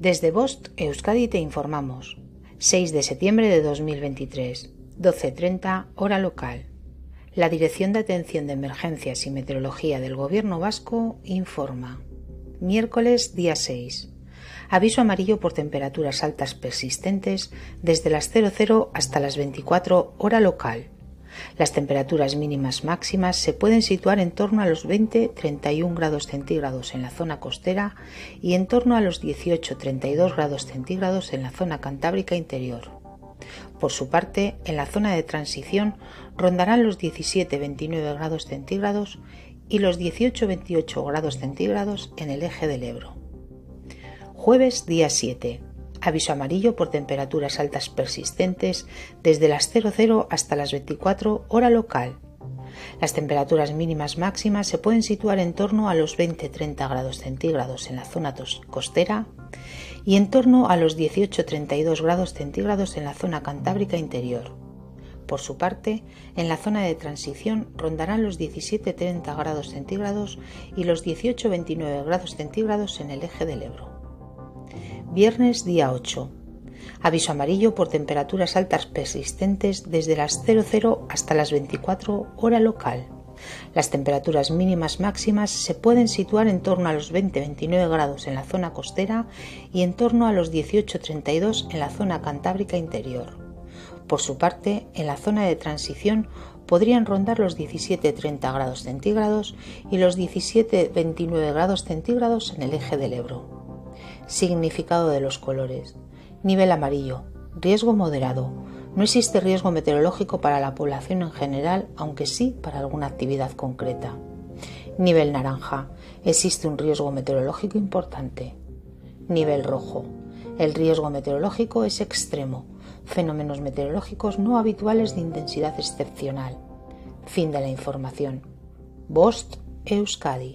Desde Bost, Euskadi, te informamos. 6 de septiembre de 2023, 12.30 hora local. La Dirección de Atención de Emergencias y Meteorología del Gobierno Vasco informa. Miércoles día 6. Aviso amarillo por temperaturas altas persistentes desde las 00 hasta las 24 hora local las temperaturas mínimas máximas se pueden situar en torno a los 20-31 grados centígrados en la zona costera y en torno a los 18-32 grados centígrados en la zona cantábrica interior. Por su parte, en la zona de transición rondarán los 17-29 grados centígrados y los 18-28 grados centígrados en el eje del Ebro. Jueves día 7. Aviso amarillo por temperaturas altas persistentes desde las 00 hasta las 24 hora local. Las temperaturas mínimas máximas se pueden situar en torno a los 20-30 grados centígrados en la zona costera y en torno a los 18-32 grados centígrados en la zona cantábrica interior. Por su parte, en la zona de transición rondarán los 17-30 grados centígrados y los 18-29 grados centígrados en el eje del Ebro. Viernes día 8. Aviso amarillo por temperaturas altas persistentes desde las 00 hasta las 24 hora local. Las temperaturas mínimas máximas se pueden situar en torno a los 20-29 grados en la zona costera y en torno a los 18-32 en la zona cantábrica interior. Por su parte, en la zona de transición podrían rondar los 17-30 grados centígrados y los 17-29 grados centígrados en el eje del Ebro. Significado de los colores. Nivel amarillo. Riesgo moderado. No existe riesgo meteorológico para la población en general, aunque sí para alguna actividad concreta. Nivel naranja. Existe un riesgo meteorológico importante. Nivel rojo. El riesgo meteorológico es extremo. Fenómenos meteorológicos no habituales de intensidad excepcional. Fin de la información. Bost Euskadi